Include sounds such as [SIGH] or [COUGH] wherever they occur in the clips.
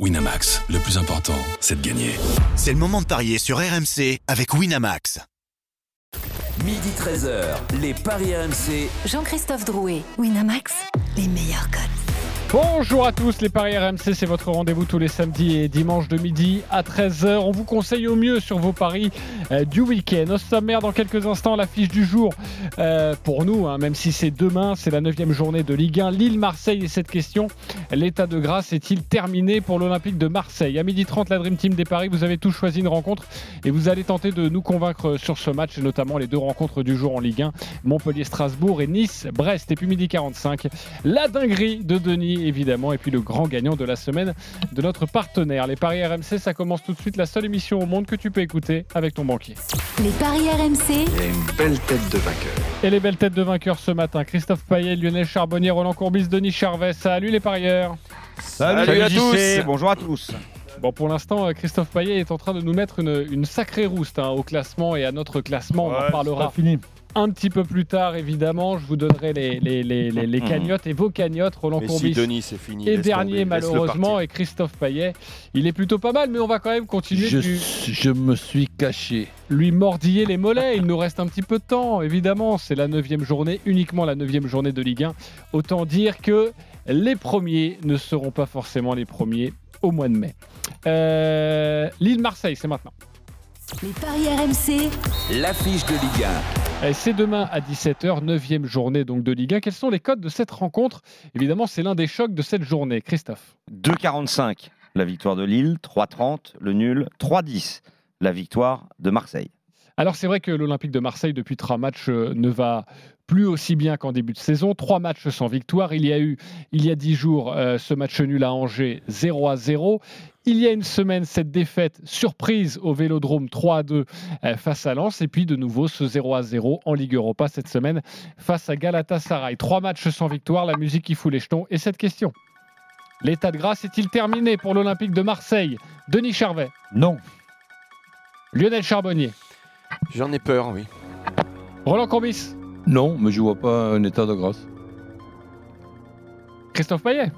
Winamax, le plus important, c'est de gagner. C'est le moment de parier sur RMC avec Winamax. Midi 13h, les Paris RMC. Jean-Christophe Drouet, Winamax, les meilleurs codes. Bonjour à tous, les Paris RMC, c'est votre rendez-vous tous les samedis et dimanches de midi à 13h. On vous conseille au mieux sur vos paris euh, du week-end. Au sommaire, dans quelques instants, l'affiche du jour euh, pour nous, hein, même si c'est demain, c'est la 9 journée de Ligue 1. Lille-Marseille et cette question, l'état de grâce est-il terminé pour l'Olympique de Marseille? À 12h30, la Dream Team des Paris, vous avez tous choisi une rencontre et vous allez tenter de nous convaincre sur ce match, notamment les deux rencontres du jour en Ligue 1, Montpellier-Strasbourg et Nice-Brest. Et puis midi 45, la dinguerie de Denis évidemment, et puis le grand gagnant de la semaine de notre partenaire. Les Paris RMC, ça commence tout de suite, la seule émission au monde que tu peux écouter avec ton banquier. Les Paris RMC. Et une belle tête de vainqueur. Et les belles têtes de vainqueurs ce matin, Christophe Payet, Lionel Charbonnier, Roland Courbis, Denis Charvet. Salut les parieurs Salut, à tous Bonjour à tous Bon, pour l'instant, Christophe Payet est en train de nous mettre une, une sacrée rouste hein, au classement et à notre classement. on en parlera fini. Un petit peu plus tard, évidemment. Je vous donnerai les, les, les, les, les cagnottes et vos cagnottes, Roland Mais si Courbis. Denis, c'est fini. et laisse dernier, tomber, malheureusement, et Christophe Payet. Il est plutôt pas mal, mais on va quand même continuer Je, de lui, je me suis caché. lui mordiller les mollets. Il nous reste un petit peu de temps, évidemment. C'est la neuvième journée, uniquement la neuvième journée de Ligue 1. Autant dire que les premiers ne seront pas forcément les premiers au mois de mai. Euh, Lille-Marseille, c'est maintenant. Les Paris RMC. L'affiche de Ligue 1. Et C'est demain à 17h, neuvième journée donc de Ligue 1. Quels sont les codes de cette rencontre? Évidemment, c'est l'un des chocs de cette journée. Christophe 2,45 la victoire de Lille, 3,30 le nul, 3,10 la victoire de Marseille. Alors c'est vrai que l'Olympique de Marseille depuis trois matchs euh, ne va plus aussi bien qu'en début de saison. Trois matchs sans victoire. Il y a eu il y a dix jours euh, ce match nul à Angers 0 à 0. Il y a une semaine cette défaite surprise au Vélodrome 3 à 2 euh, face à Lens et puis de nouveau ce 0 à 0 en Ligue Europa cette semaine face à Galatasaray. Trois matchs sans victoire, la musique qui fout les jetons et cette question. L'état de grâce est-il terminé pour l'Olympique de Marseille? Denis Charvet, Non. Lionel Charbonnier, J'en ai peur, oui. Roland Courbis, Non, mais je vois pas un état de grâce. Christophe Payet.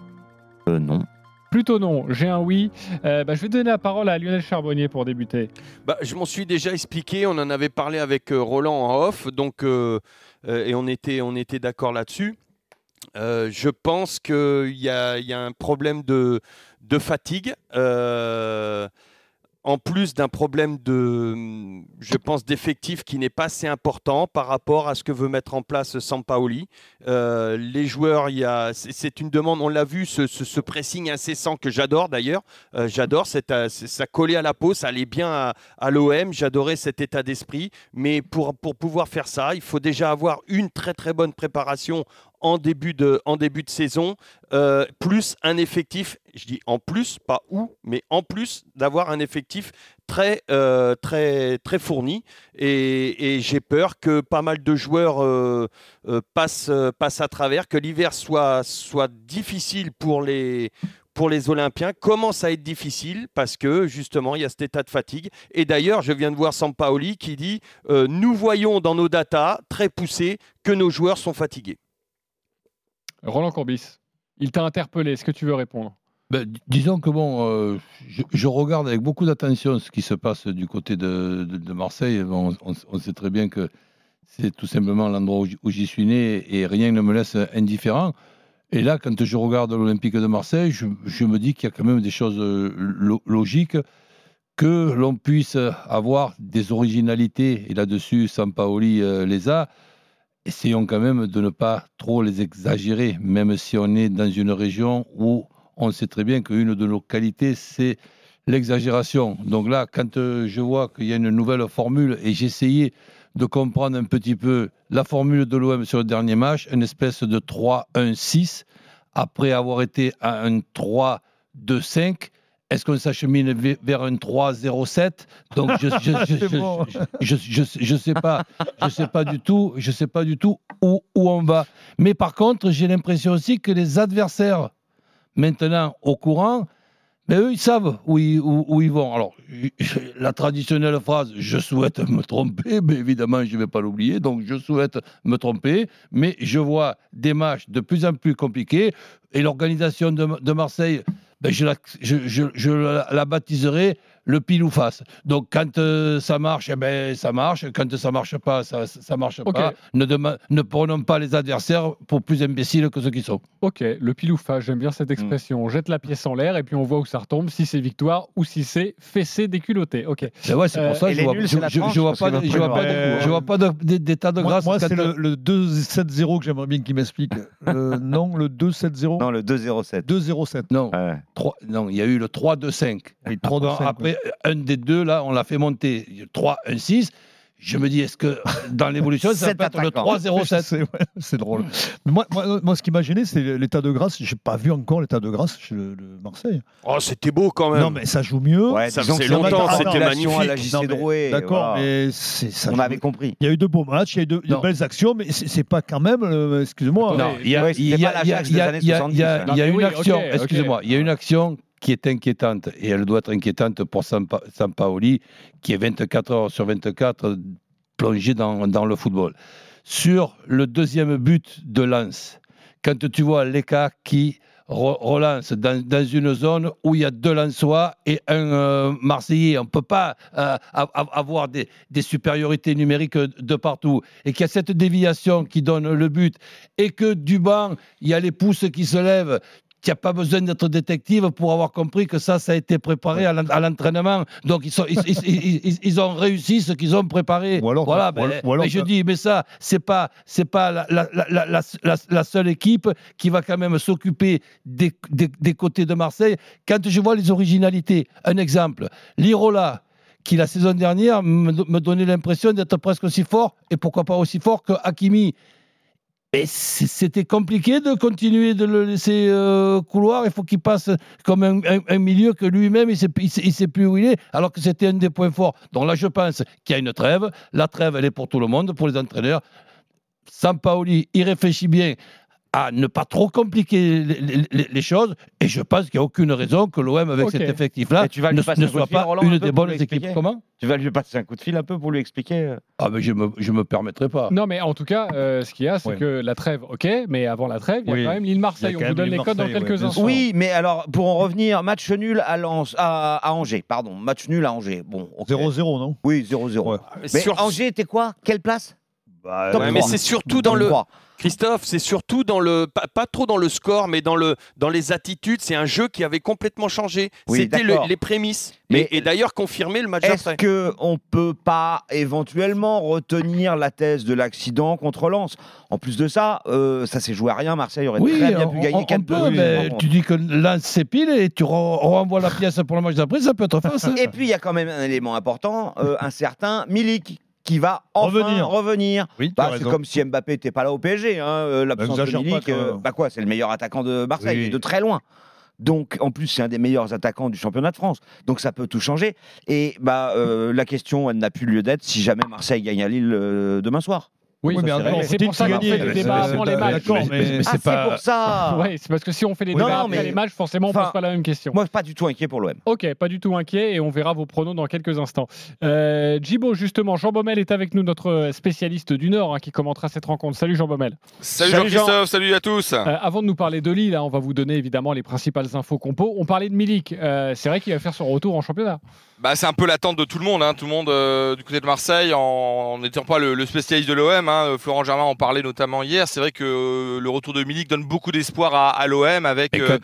Euh, non. Plutôt non, j'ai un oui. Euh, bah, je vais donner la parole à Lionel Charbonnier pour débuter. Bah, je m'en suis déjà expliqué, on en avait parlé avec euh, Roland en off, donc, euh, et on était, on était d'accord là-dessus. Euh, je pense qu'il y a, il y a un problème de, de fatigue. euh, en plus d'un problème de, je pense, d'effectif qui n'est pas assez important par rapport à ce que veut mettre en place Sampaoli. Euh, les joueurs, il y a, c'est- une demande, on l'a vu, ce, ce- pressing incessant que j'adore d'ailleurs. Euh, j'adore, c'est, euh, ça collait à la peau, ça allait bien à, à l'OM. J'adorais cet état d'esprit. Mais pour, pour pouvoir faire ça, il faut déjà avoir une très très bonne préparation en début de, en début de saison, euh, plus un effectif, je dis en plus, pas où, mais en plus d'avoir un effectif très, euh, très, très fourni. Et, j'ai peur que pas mal de joueurs euh, passent, passent à travers, que l'hiver soit, soit difficile pour les, pour les Olympiens commence à être difficile parce que justement il y a cet état de fatigue. Et d'ailleurs, je viens de voir Sampaoli qui dit Nous voyons dans nos datas très poussées que nos joueurs sont fatigués. Roland Courbis, il t'a interpellé. Est-ce que tu veux répondre? Ben, disons que bon, euh, je, regarde avec beaucoup d'attention ce qui se passe du côté de, Marseille. On, sait très bien que c'est tout simplement l'endroit où j'y suis né et rien ne me laisse indifférent. Et là, quand je regarde l'Olympique de Marseille, je, me dis qu'il y a quand même des choses euh, lo- logiques, que l'on puisse avoir des originalités, et là-dessus, Sampaoli euh, les a. Essayons quand même de ne pas trop les exagérer, même si on est dans une région où on sait très bien qu'une de nos qualités, c'est l'exagération. Donc là, quand euh, je vois qu'il y a une nouvelle formule, et j'essayais de comprendre un petit peu la formule de l'OM sur le dernier match, une espèce de 3-1-6, après avoir été à un 3-2-5, est-ce qu'on s'achemine ve- vers un 3-0-7 Donc je je, [LAUGHS] je, C'est je, bon. je, je, je- je sais pas, je sais pas du tout, je sais pas du tout où, où on va. Mais par contre, j'ai l'impression aussi que les adversaires, maintenant au courant, mais eux, ils savent où ils, où, où ils vont. Alors, [LAUGHS] la traditionnelle phrase, je souhaite me tromper, mais [LAUGHS] évidemment, je ne vais pas l'oublier, donc je souhaite me tromper, mais je vois des matchs de plus en plus compliqués, et l'organisation de, de Marseille, ben, je, la, je, la baptiserai le pile ou face. Donc quand euh, ça marche, eh ben, ça marche. Quand ça marche pas, ça, ça marche Ok. pas. Ne, ne prenons pas les adversaires pour plus imbéciles que ceux qui sont. Ok, le pile ou face, j'aime bien cette expression. On jette la pièce en l'air et puis on voit où ça retombe, si c'est victoire ou si c'est fessé déculotté. Ok. Ben ouais, c'est Euh, pour ça et que je vois, nuls, je, c'est la je- je tranche, vois pas, de- je vois pas, de- je vois pas de- de- d'état de Moi, grâce. moi, c'est euh, le, le 2-7-0 que j'aimerais bien qu'il m'explique. Euh, [LAUGHS] non, le 2-7-0 Non, le 2-0-7. 2-0-7. Non, Ouais. trois- non, il y a eu le 3-2-5. Oui, 3-2-5, Un des deux, là, on l'a fait monter. 3-1-6. Je me dis, est-ce que dans l'évolution, ça [LAUGHS] peut être le attaquants. 3-0-7 C'est ouais, [LAUGHS] c'est drôle. Mais moi, moi, moi, ce qui m'a gêné, c'est l'état de grâce. J'ai pas vu encore l'état de grâce chez le, le Marseille. Oh, c'était beau quand même. Non, mais ça joue mieux. Ouais, Ça faisait longtemps, c'était relation à la magnifique. D'accord, mais ça. On joue- avait compris. Il y a eu de beaux matchs, il y a eu de, belles actions, mais c'est pas quand même. euh, Excusez-moi. Non, il y a, Ouais, il y c'était a- pas il y a- l'Ajax il y a- des années il y a- il y a- 70, il y a une action, excusez-moi, il y a une action qui est inquiétante et elle doit être inquiétante pour Sampa- Sampaoli, qui est 24 heures sur 24 plongé dans, le football. Sur le deuxième but de Lens, quand tu vois Leka qui re- relance dans, une zone où il y a deux Lensois et un euh, Marseillais, on ne peut pas euh, av- av- avoir des, des supériorités numériques de partout, et qu'il y a cette déviation qui donne le but, et que du banc, il y a les pouces qui se lèvent, il n'y a pas besoin d'être détective pour avoir compris que ça, ça a été préparé à l'en- à l'entraînement. Donc, ils, sont, ils, ils- ils- ils- ils ont réussi ce qu'ils ont préparé. Ou alors- voilà, ou ben, ou alors mais je dis, mais ça, c'est pas, c'est pas la, seule équipe qui va quand même s'occuper des, des- des côtés de Marseille. Quand je vois les originalités, un exemple, l'Irola, qui la saison dernière me donnait l'impression d'être presque aussi fort, et pourquoi pas aussi fort que Hakimi. C'était compliqué de continuer de le laisser euh, couloir. Il faut qu'il passe comme un, milieu que lui-même, il ne sait- il sait plus où il est, alors que c'était un des points forts. Donc là, je pense qu'il y a une trêve. La trêve, elle est pour tout le monde, pour les entraîneurs. Sampaoli, il réfléchit bien à ne pas trop compliquer les, les- les- les choses. Et je pense qu'il n'y a aucune raison que l'OM, avec cet effectif-là, Et tu vas lui ne, passer ne un coup de soit fil, pas Roland, un une peu des pour bonnes lui équipes. Comment? Tu vas lui passer un coup de fil un peu pour lui expliquer euh, Ah, mais je ne me, je me permettrai pas. Non, mais en tout cas, euh, ce qu'il y a, c'est que la trêve, ok, mais avant la trêve, il y a Oui. quand même y a On vous donne les codes dans quelques ouais, instants. Oui, mais alors, pour en revenir, match nul à, Lens, à, à Angers. Pardon, match nul à Angers. Bon, ok. 0-0, non? Oui, 0-0. Ouais. Mais Sur- Angers était quoi? Quelle place? Bah, Ouais, mais c'est surtout dans le. Christophe, c'est surtout dans le. Pas, pas trop dans le score, mais dans, le, dans les attitudes. C'est un jeu qui avait complètement changé. Oui, C'était le- les prémices. Mais- et et d'ailleurs confirmé le match Est-ce après. que on peut pas éventuellement retenir la thèse de l'accident contre Lens? En plus de ça, euh, ça s'est joué à rien. Marseille aurait Oui, très bien on, pu gagner on- on 4-2. peut, mais tu dis que Lens s'épile et tu re- renvoies la pièce pour le match d'après, ça peut être [LAUGHS] face. hein. Et puis il y a quand même un élément important, euh, un certain Milik qui va enfin Revenir. revenir. Oui, tu Bah, c'est comme si Mbappé n'était pas là au PSG. Hein, euh, L'absence de Milik, euh, bah quoi, c'est le meilleur attaquant de Marseille, Oui. et de très loin. Donc, en plus, c'est un des meilleurs attaquants du championnat de France. Donc, ça peut tout changer. Et bah, euh, la question, elle n'a plus lieu d'être si jamais Marseille gagne à Lille euh, demain soir. Oui, Oui, c'est pour ça qu'on gagner fait des Mais débats c'est- avant les matchs. mais- ah, c'est pour ça Ouais, c'est parce que si on fait des Oui, débats après les matchs, forcément, on pose pas la même question. Moi, pas du tout inquiet pour l'OM. Ok, pas du tout inquiet et on verra vos pronos dans quelques instants. Euh, Djibo, justement, Jean Baumel est avec nous, notre spécialiste du Nord hein, qui commentera cette rencontre. Salut Jean Baumel. Salut, Salut, Jean-Christophe, salut à tous. Euh, avant de nous parler de Lille, hein, on va vous donner évidemment les principales infos compo. On parlait de Milik. Euh, c'est vrai qu'il va faire son retour en championnat. Bah, c'est un peu l'attente de tout le monde, hein. tout le monde euh, du côté de Marseille, en n'étant pas le, le spécialiste de l'OM. hein. Florent Germain en parlait notamment hier. C'est vrai que euh, le retour de Milik donne beaucoup d'espoir à, à l'OM avec. Euh,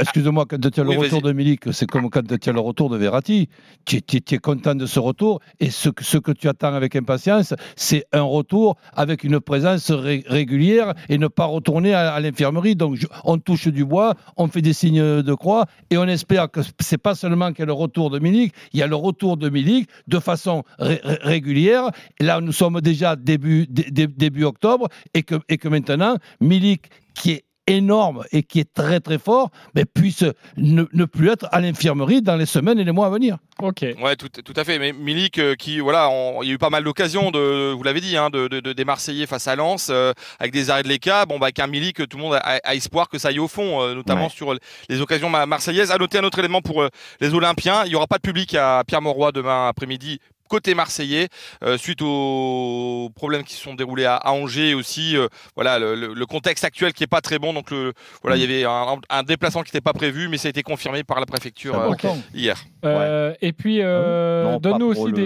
Excuse-moi, quand tu as le Oui, retour de Milik, c'est comme quand tu as le retour de Verratti. Tu, es- content de ce retour et ce, que- ce que tu attends avec impatience, c'est un retour avec une présence ré- régulière et ne pas retourner à, à l'infirmerie. Donc je- on touche du bois, on fait des signes de croix et on espère que c'est pas seulement qu'il y a le retour de Milik, il y a le retour de Milik de façon ré- ré- régulière. Là, nous sommes déjà début, dé- dé- début octobre et que, et que maintenant, Milik, qui est énorme et qui est très très fort, mais puisse ne, ne plus être à l'infirmerie dans les semaines et les mois à venir. Ok. Ouais, tout, tout à fait. Mais Milik, euh, qui, voilà, on- il y a eu pas mal d'occasions, de, vous l'avez dit, hein, de, de- de- des Marseillais face à Lens, euh, avec des arrêts de l'ECA. Bon, bah, avec un Milik, tout le monde a, a espoir que ça aille au fond, euh, notamment Ouais. sur les occasions ma- marseillaises. À noter un autre élément pour euh, les Olympiens, il n'y aura pas de public à Pierre Mauroy demain après-midi. Côté marseillais, euh, suite aux problèmes qui se sont déroulés à, à Angers et aussi euh, voilà, le, le- le contexte actuel qui n'est pas très bon. Donc le, voilà, il y avait un, un déplacement qui n'était pas prévu, mais ça a été confirmé par la préfecture euh, hier. Euh, Et puis, euh, donne-nous aussi le-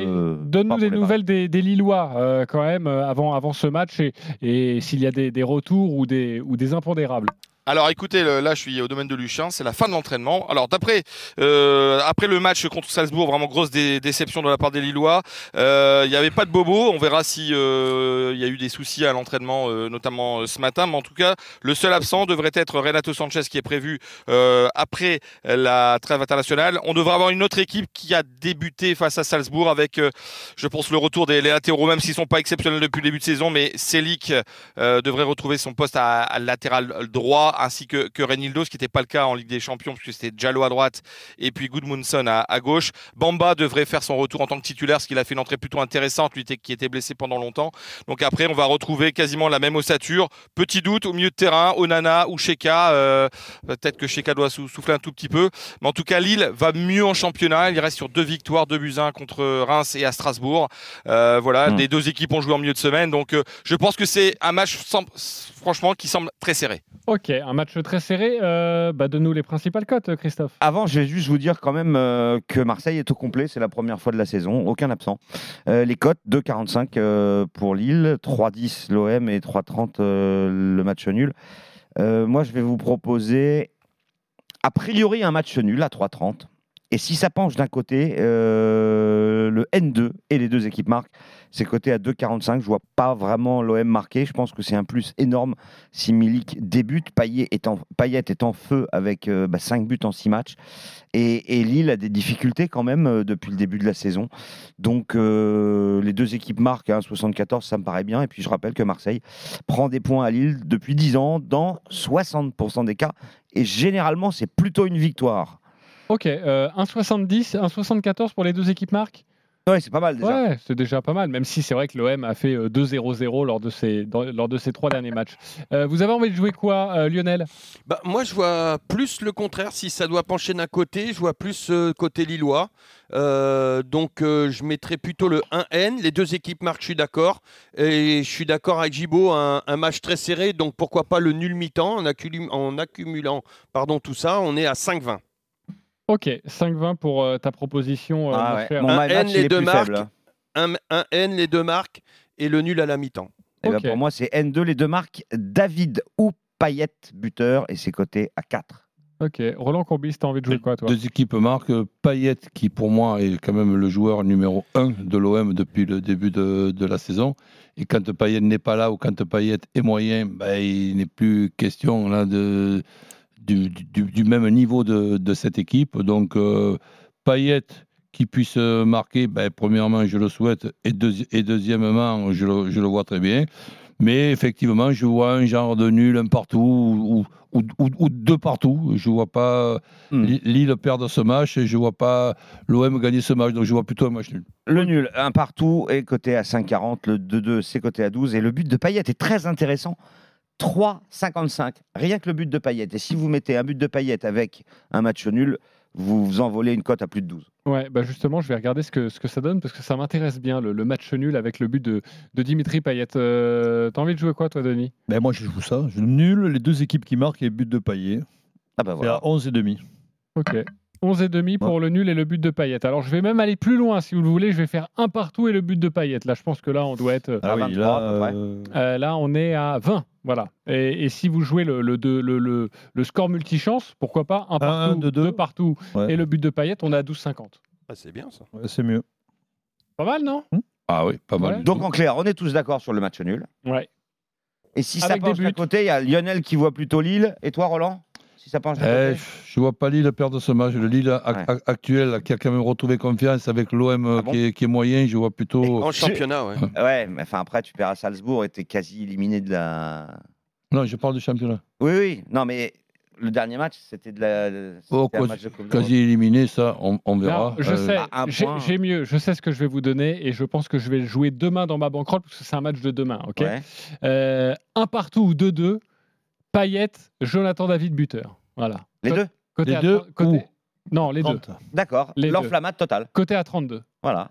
des, nouvelles des, des Lillois euh, quand même euh, avant, avant ce match et, et s'il y a des, des retours ou des, ou des impondérables. Alors écoutez, là je suis au domaine de Luchin, c'est la fin de l'entraînement. Alors d'après euh, après le match contre Salzbourg, vraiment grosse dé- déception de la part des Lillois. Euh, Il n'y avait pas de bobo, on verra si euh, il y a eu des soucis à l'entraînement, notamment ce matin. Mais en tout cas, le seul absent devrait être Renato Sanchez qui est prévu après la trêve internationale. On devrait avoir une autre équipe qui a débuté face à Salzbourg avec, je pense, le retour des latéraux, même s'ils sont pas exceptionnels depuis le début de saison, mais euh, devrait retrouver son poste à latéral droit ainsi que, que Renildo, ce qui n'était pas le cas en Ligue des Champions, puisque c'était Diallo à droite et puis Goodmunson à, à gauche. Bamba devrait faire son retour en tant que titulaire, ce qu'il a fait une entrée plutôt intéressante, lui qui était blessé pendant longtemps. Donc après, on va retrouver quasiment la même ossature. Petit doute au milieu de terrain, Onana ou Sheka. euh, Peut-être que Sheka doit sou- souffler un tout petit peu. Mais en tout cas, Lille va mieux en championnat. Il reste sur deux victoires, deux buts à un contre Reims et à Strasbourg. Euh, voilà, Hmm. les deux équipes ont joué en milieu de semaine. Donc euh, je pense que c'est un match, franchement, qui semble très serré. Ok, un match très serré. Euh, bah, donne-nous les principales cotes, Christophe. Avant, je vais juste vous dire quand même euh, que Marseille est au complet. C'est la première fois de la saison. Aucun absent. Euh, les cotes 2,45 euh, pour Lille, 3,10 l'OM et 3,30 euh, le match nul. Moi, je vais vous proposer a priori un match nul à 3,30. Et si ça penche d'un côté, euh, le N2 et les deux équipes marquent, c'est coté à 2,45. Je vois pas vraiment l'OM marquer. Je pense que c'est un plus énorme si Milik débute. Payet est en, feu avec 5 buts en 6 matchs. Et, Lille a des difficultés quand même euh, depuis le début de la saison. Donc euh, les deux équipes marquent. hein, 74, ça me paraît bien. Et puis je rappelle que Marseille prend des points à Lille depuis 10 ans dans 60% des cas. Et généralement, c'est plutôt une victoire. Ok, euh, 1,70, 1,74 pour les deux équipes marques? Ouais, c'est pas mal déjà. Ouais, c'est déjà pas mal, même si c'est vrai que l'OM a fait euh, 2-0-0 lors, de ses- dans- lors de ses trois derniers matchs. Euh, vous avez envie de jouer quoi, euh, Lionel? Bah, moi, je vois plus le contraire. Si ça doit pencher d'un côté, je vois plus euh, côté lillois. Euh, donc, euh, je mettrais plutôt le 1N. Les deux équipes marquent, je suis d'accord. Et je suis d'accord avec Gibo, un, un match très serré. Donc, pourquoi pas le nul mi-temps en, acculu- en accumulant pardon, tout ça, on est à 5-20. Ok, 5-20 pour euh, ta proposition, euh, Ah mon ouais. cher. Mon Un N, les est deux plus marques. faible. hein. Un, un N, les deux marques, et le nul à la mi-temps. Eh ben, pour moi, c'est N2, les deux marques. David ou Payet, buteur, et c'est coté à 4. Ok, Roland Courbis, t'as envie de jouer quoi, toi? Deux équipes marquent. Payet, qui pour moi est quand même le joueur numéro 1 de l'OM depuis le début de, de la saison. Et quand Payet n'est pas là ou quand Payet est moyen, ben, il n'est plus question là, de, du, du- du même niveau de, de cette équipe. Donc euh, Payet qui puisse marquer, ben, premièrement, je le souhaite. Et, deuxi- et deuxièmement, je le, je le vois très bien. Mais effectivement, je vois un genre de nul, un partout ou, ou, ou- ou deux partout. Je vois pas Hmm. Li- Lille perdre ce match et je vois pas l'OM gagner ce match. Donc je vois plutôt un match nul. Le nul, un partout, est coté à 5,40. Le 2-2, c'est coté à 12. Et le but de Payet est très intéressant. 3,55. Rien que le but de Payet. Et si vous mettez un but de Payet avec un match nul, vous vous envolez une cote à plus de 12. Ouais, bah justement, je vais regarder ce que, ce que ça donne parce que ça m'intéresse bien, le, le match nul avec le but de, de Dimitri Payet. Euh, T'as envie de jouer quoi, toi, Denis? Ben moi, je joue ça. Je nul, les deux équipes qui marquent et but de Payet. Ah bah C'est voilà. à 11 et demi. Ok. 11 et demi pour le nul et le but de Payet. Alors je vais même aller plus loin si vous le voulez. Je vais faire un partout et le but de Payet. Là, je pense que là, on doit être. Ah À oui, 23, là, à euh, euh, là, on est à 20. Voilà. Et, et si vous jouez le, le, le, le- le score multichance, pourquoi pas un partout, un, deux, deux. deux partout ouais. et le but de Payet, on est à 12,50. Ah, c'est bien ça. Ouais, c'est mieux. Pas mal, non? Ah oui, pas mal. Ouais. Donc en clair, on est tous d'accord sur le match nul. Ouais. Et si ça Avec des penche d'un côté, il y a Lionel qui voit plutôt Lille. Et toi, Roland? Si ça penche d'un Eh, je vois pas Lille perdre ce match. Le Lille Ouais. ac- actuel qui a quand même retrouvé confiance avec l'OM Ah bon qui, est, qui est moyen, je vois plutôt. En championnat, ouais. Ouais, mais enfin après, tu perds à Salzbourg et t'es quasi éliminé de la. Non, je parle du championnat. Oui, oui. Non, mais le dernier match, c'était de la. Oh, un quasi- match de Coupe d'Europe. Quasi éliminé, ça, on, on verra. Non, je Euh, sais, un j'ai mieux, je sais ce que je vais vous donner et je pense que je vais le jouer demain dans ma banquerolle parce que c'est un match de demain, ok Ouais. Euh, Un partout ou 2-2, Payet, Jonathan David buteur. Voilà. Les deux Côté Les à deux côté- Non, les deux. 30. D'accord. Les deux. L'enflammade totale. Côté à 32. Voilà.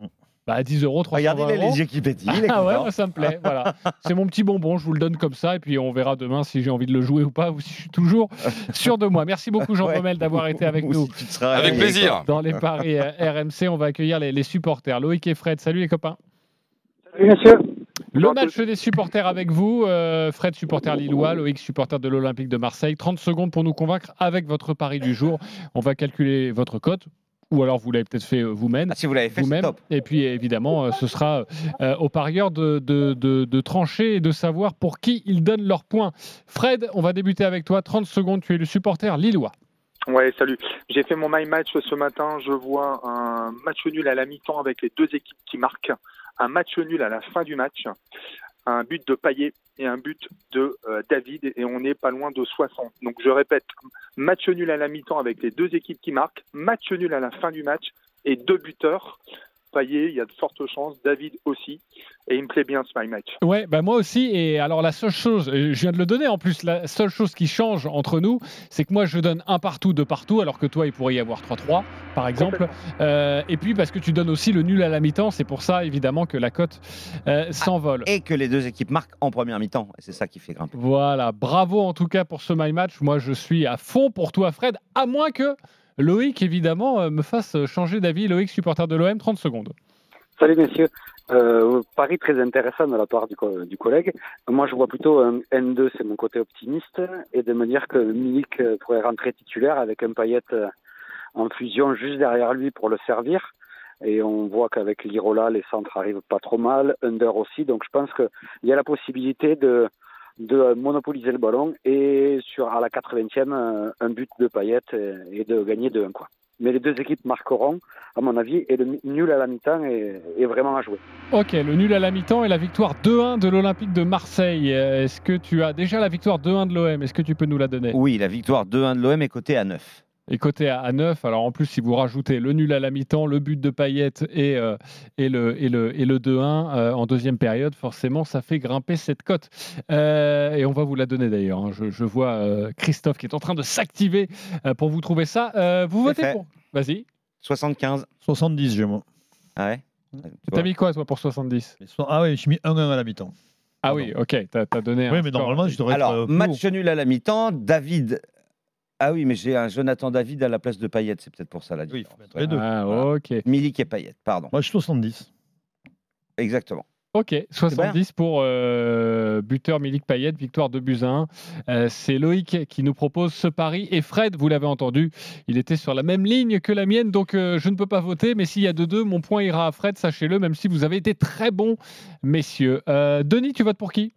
Bah 10 euros, 320 Regardez euros. les yeux qui pétillent. il est Ah ouais, moi, ça me plaît. [LAUGHS] Voilà. C'est mon petit bonbon, je vous le donne comme ça, et puis on verra demain si j'ai envie de le jouer ou pas, ou si je suis toujours [LAUGHS] sûr de moi. Merci beaucoup Jean Ouais. Pommel d'avoir été avec Ou nous si tu te seras Avec plaisir. [LAUGHS] dans les paris euh, RMC. On va accueillir les, les supporters. Loïc et Fred, salut les copains. Salut monsieur. Le match des supporters avec vous. euh, Fred, supporter lillois, Loïc, supporter de l'Olympique de Marseille. 30 secondes pour nous convaincre avec votre pari du jour. On va calculer votre cote. Ou alors vous l'avez peut-être fait euh, vous-même. Ah, si vous l'avez fait, c'est vous-même. top. Et puis évidemment, euh, ce sera euh, aux parieurs de, de, de- de trancher et de savoir pour qui ils donnent leurs points. Fred, on va débuter avec toi. 30 secondes, tu es le supporter lillois. Ouais, salut. J'ai fait mon my match ce matin. Je vois un match nul à la mi-temps avec les deux équipes qui marquent, un match nul à la fin du match, un but de Payet et un but de euh, David et on n'est pas loin de 60. Donc je répète, match nul à la mi-temps avec les deux équipes qui marquent, match nul à la fin du match et deux buteurs. Payet, il y a de fortes chances, David aussi, et il me plaît bien ce my match. Ouais, bah moi aussi. Et alors la seule chose, euh, je viens de le donner en plus, la seule chose qui change entre nous, c'est que moi je donne un partout, deux partout, alors que toi il pourrait y avoir 3-3 par exemple. Euh, et puis parce que tu donnes aussi le nul à la mi-temps, c'est pour ça évidemment que la cote euh, s'envole. Et que les deux équipes marquent en première mi-temps. Et c'est ça qui fait grimper. Voilà, bravo en tout cas pour ce My Match. Moi, je suis à fond pour toi, Fred, à moins que Loïc, évidemment, euh, me fasse changer d'avis. Loïc, supporter de l'OM, 30 secondes. Salut messieurs. Euh, pari très intéressant de la part du, co- du collègue. Moi je vois plutôt un N2, c'est mon côté optimiste, et de me dire que Milik euh, pourrait rentrer titulaire avec un paillette en fusion juste derrière lui pour le servir. Et on voit qu'avec l'Irola, les centres arrivent pas trop mal, Under aussi. Donc je pense qu'il y a la possibilité de, de monopoliser le ballon et sur à la 80e, euh, un but de paillette et, de gagner de 1 quoi. Mais les deux équipes marqueront, à mon avis, et le nul à la mi-temps est, est vraiment à jouer. Ok, le nul à la mi-temps et la victoire 2-1 de l'Olympique de Marseille. Euh, Est-ce que tu as déjà la victoire 2-1 de l'OM Est-ce que tu peux nous la donner? Oui, la victoire 2-1 de l'OM est cotée à 9. Et côté à, à 9, alors en plus, si vous rajoutez le nul à la mi-temps, le but de Payet et, euh, et le, et le, et le 2-1 euh, en deuxième période, forcément, ça fait grimper cette cote. Euh, et on va vous la donner d'ailleurs. hein. Je, je vois euh, Christophe qui est en train de s'activer euh, pour vous trouver ça. Euh, vous votez fait. pour Vas-y. 75. 70, j'ai moi. Ah ouais T'as mis quoi, toi, pour 70 Mais so- Ah oui, j'ai mis 1-1 à la mi-temps. Ah oui, ok, t'as as donné. Oui, un mais score. normalement, je devrais être. Alors, euh, plus match nul à la mi-temps. David. Ah oui, mais j'ai un Jonathan David à la place de Payet. C'est peut-être pour ça la Oui, il différence. faut mettre les deux. Ah, Voilà. ok. Milik et Payet, pardon. Moi, je suis 70. Exactement. Ok, 70 pour euh, buteur Milik Payet, victoire de 1. Euh, c'est Loïc qui nous propose ce pari. Et Fred, vous l'avez entendu, il était sur la même ligne que la mienne, donc euh, je ne peux pas voter. Mais s'il y a 2-2, mon point ira à Fred, sachez-le, même si vous avez été très bons, messieurs. Euh, Denis, tu votes pour qui?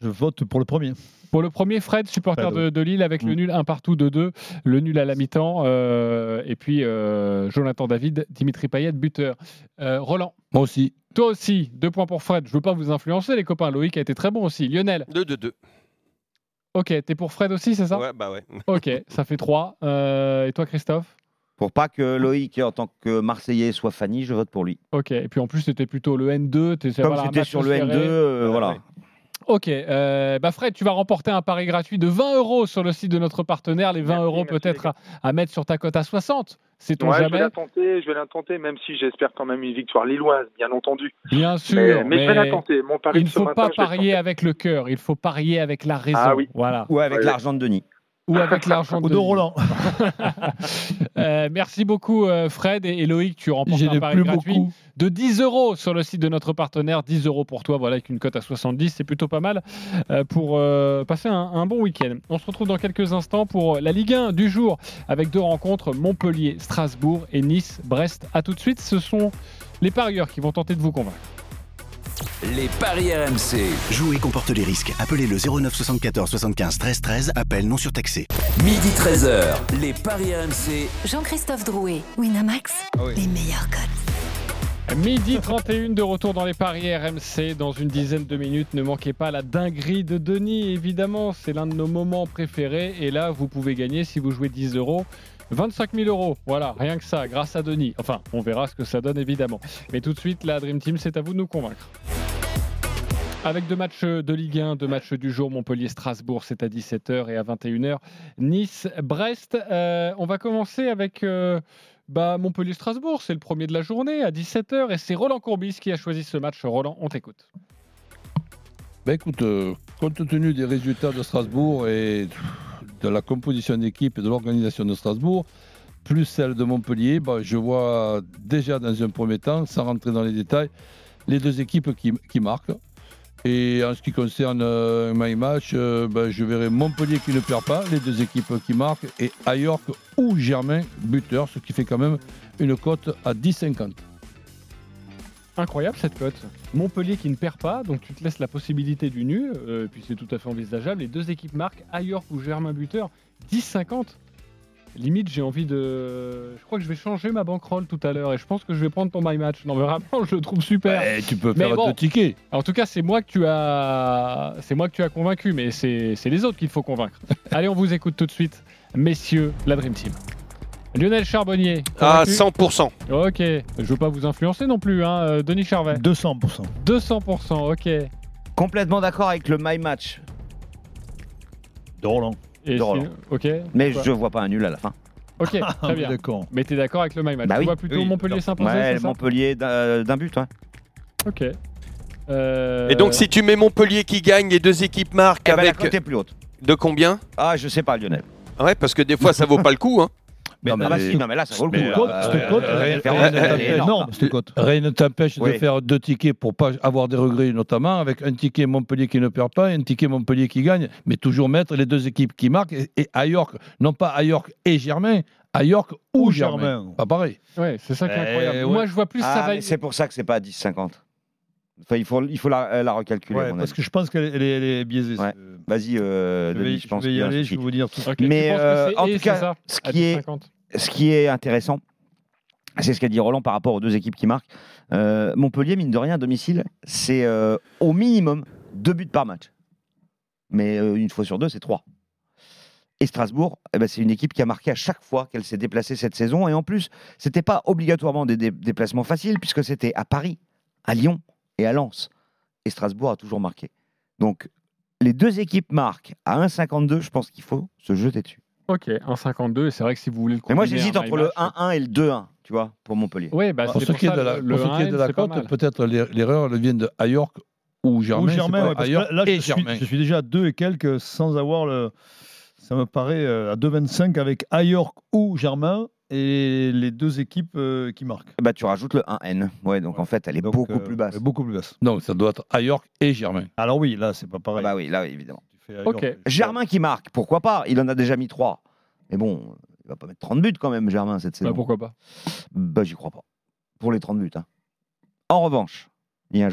Je vote pour le premier. Pour le premier, Fred, supporter de, Lille, avec le Mm. nul 1 partout de 2, le nul à la mi-temps, euh, et puis euh, Jonathan David, Dimitri Payet, buteur. Euh, Roland Moi aussi. toi aussi, deux points pour Fred. Je veux pas vous influencer, les copains. Loïc a été très bon aussi. Lionel, 2-2-2. ok, t'es pour Fred aussi, c'est ça? Ouais, bah ouais. [LAUGHS] Ok, ça fait 3. et toi, Christophe? Pour pas que Loïc, en tant que Marseillais, soit Fanny, je vote pour lui. Ok, et puis en plus, c'était plutôt le N2. t'es- Comme voilà, un c'était sur le N2, serré. euh, Ouais, voilà. ouais. Ok, euh, bah Fred, tu vas remporter un pari gratuit de 20 euros sur le site de notre partenaire. Les 20 Merci, euros peut-être à, à mettre sur ta cote à 60. C'est on Ouais, je vais jamais la tenter, je vais la tenter, même si j'espère quand même une victoire lilloise, bien entendu. Bien sûr, mais, mais je vais la tenter. Mon pari il ne faut matin, pas parier avec le cœur, il faut parier avec la raison. Ah oui. Voilà. Ou avec Ouais. l'argent de Denis. Ou avec l'argent de. Roland. [LAUGHS] Euh, merci beaucoup euh, Fred et, Loïc, tu remportes un de pari gratuit beaucoup. de 10 euros sur le site de notre partenaire. 10 euros pour toi, voilà, avec une cote à 70, c'est plutôt pas mal euh, pour euh, passer un, un bon week-end. On se retrouve dans quelques instants pour la Ligue 1 du jour avec deux rencontres Montpellier, Strasbourg et Nice, Brest. À tout de suite, ce sont les parieurs qui vont tenter de vous convaincre. Les paris RMC. Jouer comporte les risques. Appelez le 09 74 75 13 13. Appel non surtaxé. Midi 13h. Les paris RMC. Jean-Christophe Drouet, Winamax, les meilleurs codes. Midi 31 de retour dans les paris RMC dans une dizaine de minutes. Ne manquez pas la dinguerie de Denis, évidemment. C'est l'un de nos moments préférés. Et là, vous pouvez gagner si vous jouez 10 euros. 25 000 euros, voilà, rien que ça, grâce à Denis. Enfin, on verra ce que ça donne évidemment. Mais tout de suite, la Dream Team, c'est à vous de nous convaincre. Avec deux matchs de Ligue 1, deux matchs du jour, Montpellier-Strasbourg, c'est à 17h et à 21h, Nice-Brest. Euh, on va commencer avec euh, bah, Montpellier-Strasbourg, c'est le premier de la journée à 17h et c'est Roland Courbis qui a choisi ce match. Roland, on t'écoute. Ben écoute, euh, compte tenu des résultats de Strasbourg et la composition d'équipe et de l'organisation de Strasbourg, plus celle de Montpellier, bah, je vois déjà dans un premier temps, sans rentrer dans les détails, les deux équipes qui, marquent. Et en ce qui concerne euh, My Match, euh, ben, je verrai Montpellier qui ne perd pas, les deux équipes qui marquent, et Ayork ou Germain buteur, ce qui fait quand même une cote à 10,50. Incroyable cette cote. Montpellier qui ne perd pas, donc tu te laisses la possibilité du nu, euh, puis c'est tout à fait envisageable. Les deux équipes marquent, Ayork ou Germain buteur, 10,50. Limite, j'ai envie de. Je crois que je vais changer ma bankroll tout à l'heure et je pense que je vais prendre ton my match. Non, mais vraiment, je le trouve super. Ouais, tu peux faire bon, deux tickets. En tout cas, c'est moi que tu as, c'est moi que tu as convaincu, mais c'est c'est les autres qu'il faut convaincre. [LAUGHS] Allez, on vous écoute tout de suite, messieurs, la Dream Team. Lionel Charbonnier. À convaincu 100%. Ok, je veux pas vous influencer non plus, hein. euh, Denis Charvet. 200%. 200%, ok. Complètement d'accord avec le My Match. De Roland. Et De Roland. sinon- ok. Mais Pourquoi je vois pas un nul à la fin. Ok, [LAUGHS] très bien. D'accord. Mais t'es d'accord avec le my match Bah Tu oui. vois plutôt Oui, Montpellier s'imposer, Ouais, c'est ça Montpellier d'un d'un but, ouais. Ok. Euh, Et donc, si tu mets Montpellier qui gagne, les deux équipes marquent Eh ben, la avec. cote est plus haute. De combien? Ah, je sais pas, Lionel. Ouais, parce que des fois, ça vaut pas le coup. Hein. Mais, non, mais, ah, bah, si, non, mais là, ça vaut le coup. Euh, euh, rien- elle ne t'empêche- énorme. cette cote. Rien ne t'empêche Oui. de faire deux tickets pour pas avoir des regrets, notamment avec un ticket Montpellier qui ne perd pas et un ticket Montpellier qui gagne, mais toujours mettre les deux équipes qui marquent et, à York, non pas à York et Germain, à York ou, Ou Germain. Germain. Pas pareil. Ouais, c'est ça qui est Eh, incroyable. ouais. Moi, je vois plus Ah, ça va. mais c'est pour ça que c'est pas à 10,50. Enfin, il faut, il faut la, la recalculer. Ouais, parce avis. que je pense qu'elle est, biaisée. Ouais. ce- Vas-y, euh, Je vais, je je vais y aller, je vais vous dire tout. Mais, euh, c'est en et, tout cas, ça, ce qui est- 10,50. Ce qui est intéressant, c'est ce qu'a dit Roland par rapport aux deux équipes qui marquent. Euh, Montpellier, mine de rien, à domicile, c'est euh, au minimum deux buts par match. Mais euh, une fois sur deux, c'est trois. Et Strasbourg, eh ben, c'est une équipe qui a marqué à chaque fois qu'elle s'est déplacée cette saison. Et en plus, c'était pas obligatoirement des dé- déplacements faciles, puisque c'était à Paris, à Lyon et à Lens. Et Strasbourg a toujours marqué. Donc, les deux équipes marquent à 1,52. Je pense qu'il faut se jeter dessus. Ok, 1,52. Et c'est vrai que si vous voulez le Mais moi, j'hésite entre le match- 1-1 et le 2-1, tu vois, pour Montpellier. Ouais, bah, Pour c'est ce qui est de la, le- le pour ce qui est 1N, de la cote, peut-être l'er- l'erreur elle vient de à York ou Germain. Ou Germain, ouais, parce que là, et je, suis, Germain. je suis déjà à 2 et quelques sans avoir le. Ça me paraît euh, à 2,25 avec Ayork ou Germain et les deux équipes euh, qui marquent. Bah, tu rajoutes le 1N. Ouais, donc en fait, elle est Donc, beaucoup euh, plus basse. Beaucoup plus basse. Non, ça doit être à York et Germain. Alors oui, là, c'est pas pareil. Bah oui, là, oui, évidemment. Tu fais Ayork, Ok. c'est- Germain qui marque, pourquoi pas? Il en a déjà mis 3. Mais bon, il va pas mettre 30 buts quand même, Germain, cette saison. Bah, pourquoi pas? Bah, j'y crois pas. Pour les 30 buts. hein. En revanche, il y a un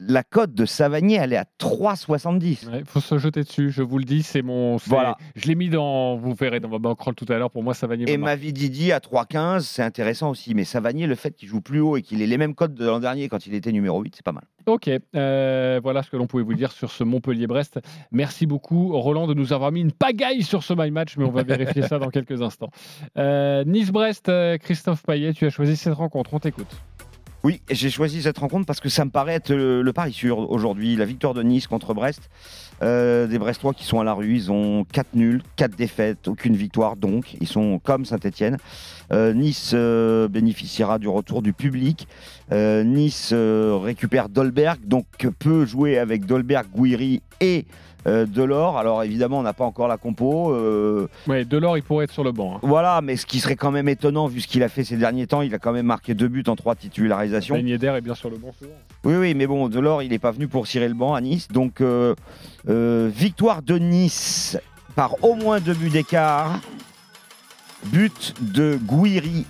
joueur qui s'appelle Savanier, moi, je, moi, je, moi, qui pour joue moi, numéro 10 Pour maintenant. moi, c'est Savanier. Et la cote de Savanier, elle est à 3,70. Il faut se jeter dessus, je vous le dis, c'est mon. c'est- Voilà. Je l'ai mis dans. Vous verrez dans ma bankroll tout à l'heure. Pour moi, Savanier. Et me marque. Mavididi à 3,15, c'est intéressant aussi. Mais Savanier, le fait qu'il joue plus haut et qu'il ait les mêmes cotes de l'an dernier quand il était numéro 8, c'est pas mal. Ok, euh, voilà ce que l'on pouvait vous dire sur ce Montpellier-Brest. Merci beaucoup, Roland, de nous avoir mis une pagaille sur ce My Match, mais on va vérifier [LAUGHS] ça dans quelques instants. Euh, nice-Brest, euh, Christophe Payet, tu as choisi cette rencontre, on t'écoute. Oui, j'ai choisi cette rencontre parce que ça me paraît être le, pari sûr aujourd'hui. La victoire de Nice contre Brest. Euh, des Brestois qui sont à la rue, ils ont 4 nuls, 4 défaites, aucune victoire donc. Ils sont comme Saint-Etienne. nice euh, bénéficiera du retour du public. Euh, nice euh, récupère Dolberg, donc peut jouer avec Dolberg, Guiri et euh, Delors. Alors évidemment, on n'a pas encore la compo. euh, Ouais, Delors, il pourrait être sur le banc. hein. voilà, mais ce qui serait quand même étonnant vu ce qu'il a fait ces derniers temps, il a quand même marqué deux buts en trois titularisations. Ben Yedder est bien sur le banc souvent. Oui, oui, mais bon, Delors, il n'est pas venu pour cirer le banc à Nice. Donc, euh, euh, victoire de Nice par au moins deux buts d'écart. But de Gouiri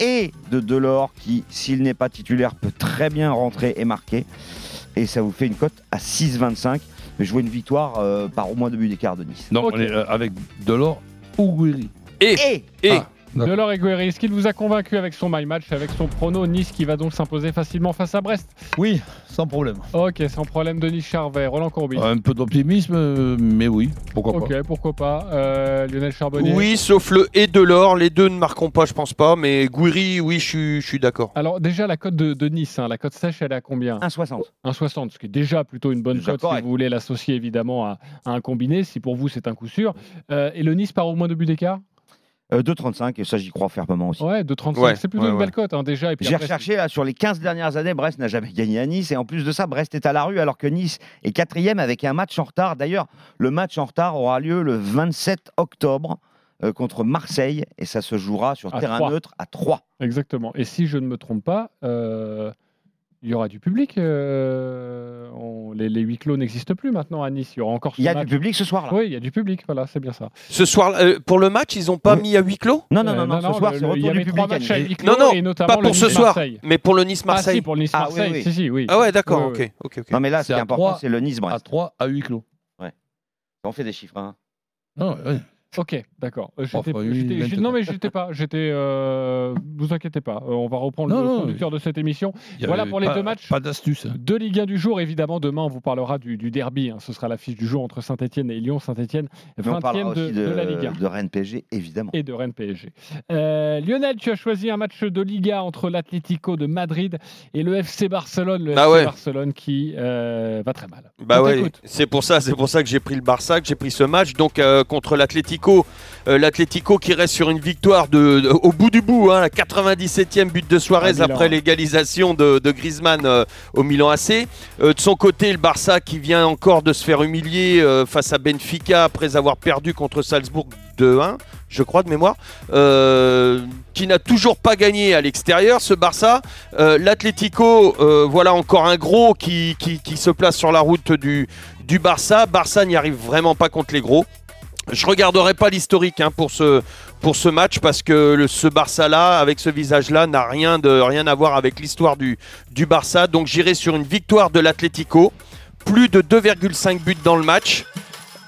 et de Delors, qui, s'il n'est pas titulaire, peut très bien rentrer et marquer. Et ça vous fait une cote à 6,25. Mais je vois une victoire euh, par au moins deux buts d'écart de Nice. Donc on est euh, avec Delors ou Guiri. Et, Et, et Ah, Delors et Guerri, est-ce qu'il vous a convaincu avec son my match, avec son prono Nice qui va donc s'imposer facilement face à Brest Oui, sans problème. Ok, sans problème. Denis Charvet, Roland Courbis. Un peu d'optimisme, euh, mais oui, pourquoi pas. Ok, pourquoi pas. Euh, Lionel Charbonnier. Oui, sauf le et Delors. Les deux ne marqueront pas, je pense pas. Mais Gouiri, oui, je suis, je suis d'accord. Alors déjà la cote de, de Nice, hein, la cote sèche, elle est à combien? 1,60. 1,60, ce qui est déjà plutôt une bonne cote si vous voulez l'associer évidemment à, à un combiné, si pour vous c'est un coup sûr. Euh, et le Nice par au moins de buts d'écart? Euh, 2,35 et ça j'y crois fermement aussi. Ouais, 2,35, Ouais, c'est plutôt ouais, une belle cote hein, déjà. J'ai après, recherché là, sur les 15 dernières années, Brest n'a jamais gagné à Nice et en plus de ça, Brest est à la rue alors que Nice est quatrième avec un match en retard. D'ailleurs, le match en retard aura lieu le 27 octobre euh, contre Marseille et ça se jouera sur À terrain neutre à 3. Exactement. Et si je ne me trompe pas, euh, il y aura du public. euh, on- les, les huis clos n'existent plus maintenant à Nice. Il y aura encore. Il y a match. du public ce soir. Oui, il y a du public. Voilà, c'est bien ça. Ce soir, euh, pour le match, ils n'ont pas mis à huis clos? Non, non, non, Euh, non, ce soir c'est il y retour du public. trois à Nice. huis clos Non, non, et notamment pas le pour ce soir, mais pour le Ah si, Nice-Marseille. pour le Ah, Nice-Marseille. oui, oui. Si, si, oui. Ah ouais, d'accord, Ouais, ok. ouais. ok, ok. Non mais là, ce qui est important, trois- c'est le Nice-Brest. À 3 à 8 clos. On fait des chiffres. Hein. Non, ouais. Ok, d'accord. Euh, Trois j'étais- fois huit, j'étais- j'étais- 24. non, mais j'étais pas. J'étais. Euh, vous inquiétez pas. Euh, on va reprendre Non, le non, conducteur de cette émission. Il y Voilà avait pour les pas- deux matchs. Pas d'astuce. hein. De Ligue 1 du jour, évidemment, demain on vous parlera du, du derby. hein. Ce sera l'affiche du jour entre Saint-Etienne et Lyon. Saint-Etienne, Mais on parlera 20e de, aussi de de, la Ligue 1. de Rennes PSG, évidemment. Et de Rennes PSG. Euh, Lionel, tu as choisi un match de Liga entre l'Atlético de Madrid et le FC Barcelone. Le Bah FC ouais. Barcelone qui euh, va très mal. Bah On ouais, t'écoute. c'est pour ça, c'est pour ça que j'ai pris le Barça, que j'ai pris ce match. Donc euh, contre l'Atlético, euh, l'Atlético qui reste sur une victoire de, de- au bout du bout, hein, la 97e but de Suarez après ouais. l'égalisation de, de Griezmann euh, au Milan AC. Euh, de son côté, le Barça qui vient encore de se faire humilier euh, face à Benfica après avoir perdu contre Salzbourg 2-1, je crois de mémoire, euh, qui n'a toujours pas gagné à l'extérieur, ce Barça. Euh, L'Atlético, euh, voilà encore un gros qui, qui, qui se place sur la route du, du Barça. Barça n'y arrive vraiment pas contre les gros. Je regarderai pas l'historique hein, pour, ce, pour ce match parce que ce Barça-là, avec ce visage-là, n'a rien, de, rien à voir avec l'histoire du, du Barça. Donc j'irai sur une victoire de l'Atlético. Plus de 2,5 buts dans le match.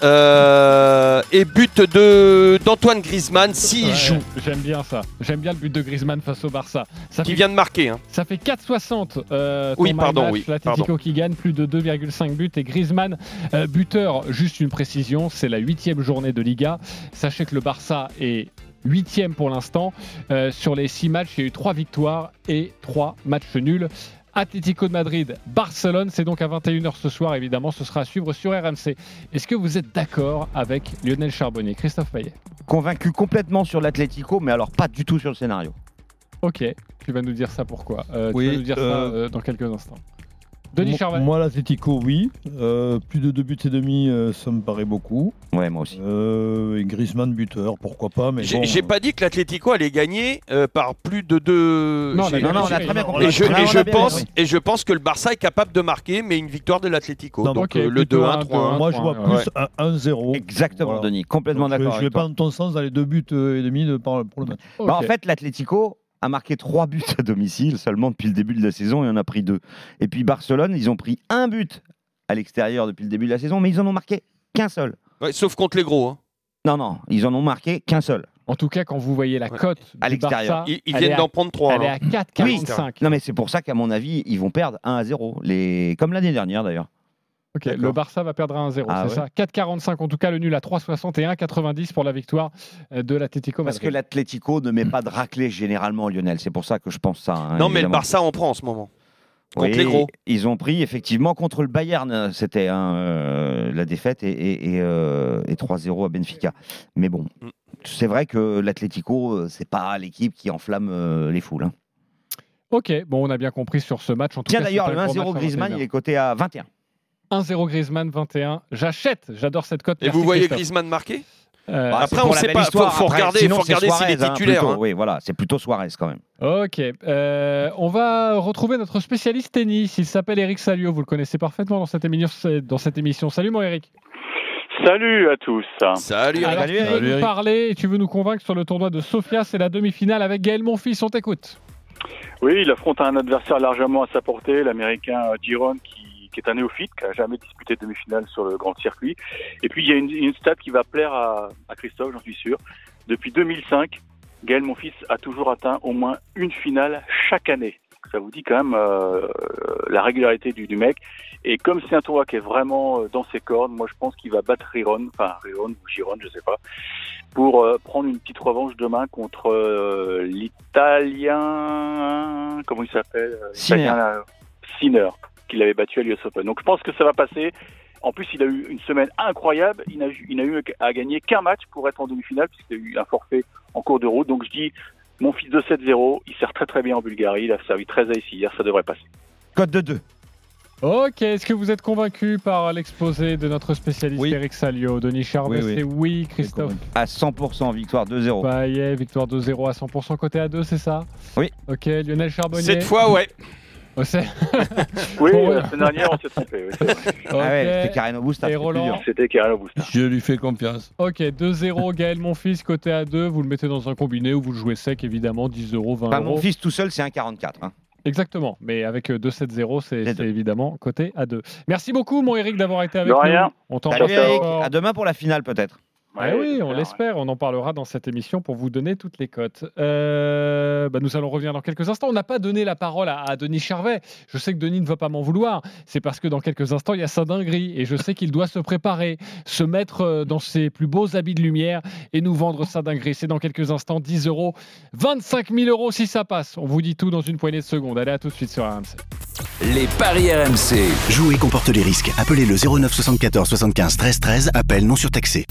Euh, et but de d'Antoine Griezmann s'il Ouais, joue. J'aime bien ça. J'aime bien le but de Griezmann face au Barça. Ça Qui fait, vient de marquer. hein. ça fait 4,60. Euh, Oui, pardon, match, oui, qui gagne plus de 2,5 buts et Griezmann euh, buteur. Juste une précision, c'est la huitième journée de Liga. Sachez que le Barça est huitième pour l'instant. Euh, sur les six matchs, il y a eu trois victoires et trois matchs nuls. Atlético de Madrid, Barcelone, c'est donc à 21h ce soir, évidemment, ce sera à suivre sur RMC. Est-ce que vous êtes d'accord avec Lionel Charbonnier Christophe Payet? Convaincu complètement sur l'Atlético, mais alors pas du tout sur le scénario. Ok, tu vas nous dire ça pourquoi. Euh, Oui, tu vas nous dire ça euh, euh, dans quelques instants. Denis Charvet. Moi, l'Atletico, oui. Euh, plus de deux buts et demi, euh, ça me paraît beaucoup. Ouais, moi aussi. Euh, et Griezmann buteur, pourquoi pas. Mais J'ai bon, j'ai pas dit que l'Atlético allait gagner euh, par plus de deux. Non, Non, non, on a très bien compris. Et je, et pense, et je pense que le Barça est capable de marquer, mais une victoire de l'Atlético. Non, Donc ok, euh, le plutôt 2-1, un, 3-1. moi, je vois plus ouais. un 1-0. Exactement, Voilà. Denis. Complètement Donc, d'accord Je avec vais pas dans ton sens dans les deux buts euh, et demi de, par- pour le match. Bah, en fait, l'Atlético a marqué trois buts à domicile seulement depuis le début de la saison et en a pris deux. Et puis Barcelone, ils ont pris un but à l'extérieur depuis le début de la saison, mais ils en ont marqué qu'un seul. Ouais, sauf contre les gros. hein. Non, non, ils en ont marqué qu'un seul. En tout cas, quand vous voyez la Ouais. cote À l'extérieur. Ils, viennent d'en prendre trois. elle est hein. à 4,45. Non, mais c'est pour ça qu'à mon avis, ils vont perdre 1 à 0. Les... Comme l'année dernière d'ailleurs. Ok, le Barça va perdre à 1-0, Ah c'est ouais. ça 4,45 en tout cas, le nul à 3,61, 90 pour la victoire euh, de l'Atlético Parce que l'Atlético ne met pas de raclée généralement, Lionel. C'est pour ça que je pense ça. hein, Non, mais le. Barça en prend en ce moment. Contre Oui, les gros. Ils ont pris effectivement contre le Bayern, euh, c'était hein, euh, la défaite et, et- et, euh, et 3-0 à Benfica. Mais bon, Mm. c'est vrai que l'Atlético, c'est pas l'équipe qui enflamme euh, les foules. hein. Ok, bon, on a bien compris sur ce match. En tout Tiens d'ailleurs, le un gros 1-0 match à Griezmann, 21. il est coté à 21. 1-0 Griezmann, 21. J'achète, j'adore cette cote. Et Merci, vous voyez Christophe. Griezmann marquer Euh, Bah, Après, c'est pour on la sait pas, histoire. faut- faut Après, regarder- s'il est Suarez, hein, titulaire, plutôt. hein. Oui, voilà, c'est plutôt Suarez quand même. Ok, euh, on va retrouver notre spécialiste tennis. Il s'appelle Eric Salio. Vous le connaissez parfaitement dans cette émission. Dans cette émission. Salut, mon Eric. Salut à tous. Salut, Alors, Salut, tu veux Eric. nous parler et tu veux nous convaincre sur le tournoi de Sofia. C'est la demi-finale avec Gaël Monfils. On t'écoute. Oui, il affronte un adversaire largement à sa portée, l'américain euh, Giron, qui, qui est un néophyte, qui n'a jamais disputé de demi-finale sur le grand circuit. Et puis, il y a une, une stat qui va plaire à, à Christophe, j'en suis sûr. Depuis 2005, Gaël Monfils a toujours atteint au moins une finale chaque année. Ça vous dit quand même euh, la régularité du, du mec. Et comme c'est un tournoi qui est vraiment euh, dans ses cordes, moi je pense qu'il va battre Riron, enfin Riron ou Giron, je sais pas, pour euh, prendre une petite revanche demain contre euh, l'Italien, comment il s'appelle Sinner. l'Italien, là, Sinner, qui l'avait battu à l'US Open. Donc je pense que ça va passer. En plus, il a eu une semaine incroyable. Il n'a il n'a eu à gagner qu'un match pour être en demi-finale, puisqu'il a eu un forfait en cours de route. Donc je dis, mon fils de 7-0, il sert très très bien en Bulgarie. Il a servi 13 à ici hier, ça devrait passer. Code de 2. Ok, est-ce que vous êtes convaincu par l'exposé de notre spécialiste Oui. Eric Salio Denis Charvet, Oui, oui. c'est oui. Christophe À 100%, victoire 2-0. Payet, victoire 2-0 à 100% côté à 2, c'est ça? Oui. Ok, Lionel Charbonnier. Cette fois, ouais. Oh, [LAUGHS] Oui, Bon, la semaine dernière, on s'est trompé. oui. [LAUGHS] Ah ouais, c'était Carreno Busta. Et c'était Carreno Busta. Je lui fais confiance. Ok, 2-0, [LAUGHS] Gaël Monfils, côté à 2, vous le mettez dans un combiné ou vous le jouez sec, évidemment, 10 euros, 20 Enfin, euros. mon fils tout seul, c'est un 44. hein. Exactement, mais avec euh, 2-7-0, c'est Les c'est évidemment côté à 2. Merci beaucoup, mon Eric, d'avoir été avec De nous. rien. On t'en à demain pour la finale peut-être. Ah oui, on l'espère. On en parlera dans cette émission pour vous donner toutes les cotes. Euh, bah, nous allons revenir dans quelques instants. On n'a pas donné la parole à, à Denis Charvet. Je sais que Denis ne va pas m'en vouloir. C'est parce que dans quelques instants, il y a sa dinguerie. Et je sais qu'il doit se préparer, se mettre euh, dans ses plus beaux habits de lumière et nous vendre sa dinguerie. C'est dans quelques instants 10 euros, 25 000 euros si ça passe. On vous dit tout dans une poignée de secondes. Allez, à tout de suite sur RMC. Les paris RMC. Jouer comporte les risques. Appelez le 09 74 75 13 13. Appel non surtaxé.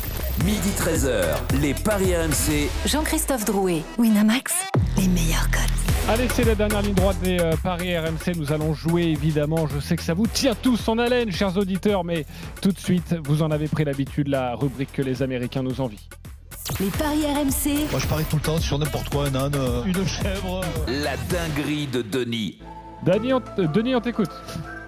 Midi 13h. Les paris RMC. Jean-Christophe Drouet, Winamax, les meilleurs codes. Allez, c'est la dernière ligne droite des euh, paris RMC. Nous allons jouer évidemment. Je sais que ça vous tient tous en haleine, chers auditeurs, mais tout de suite, vous en avez pris l'habitude, la rubrique que les Américains nous envient. Les paris RMC, Moi, je parie tout le temps sur n'importe quoi, un âne, euh, une chèvre. euh. La dinguerie de Denis. On- euh, Denis, on t'écoute.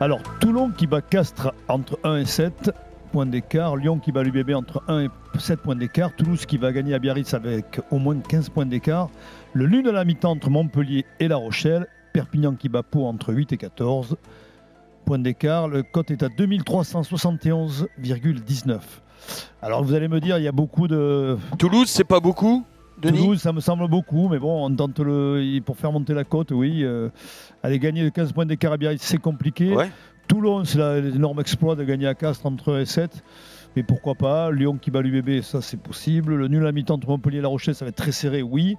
Alors, Toulon qui bat Castres entre 1 et 7 points d'écart. Lyon qui bat l'UBB entre 1 et 7 points d'écart. Toulouse qui va gagner à Biarritz avec au moins 15 points d'écart. Le nul à la mi-temps entre Montpellier et La Rochelle. Perpignan qui bat Pau entre 8 et 14 points d'écart. Le cote est à 2371,19. Alors, vous allez me dire, il y a beaucoup de. Toulouse, c'est pas beaucoup, Denis? Toulouse, ça me semble beaucoup, mais bon, on tente le, pour faire monter la cote, oui. euh, aller gagner de 15 points d'écart à Biarritz, c'est compliqué. Ouais. Toulon, c'est l'énorme exploit de gagner à Castres entre 1 et 7. Mais pourquoi pas? Lyon qui bat l'UBB, ça c'est possible. Le nul à mi-temps entre Montpellier et La Rochelle, ça va être très serré, oui.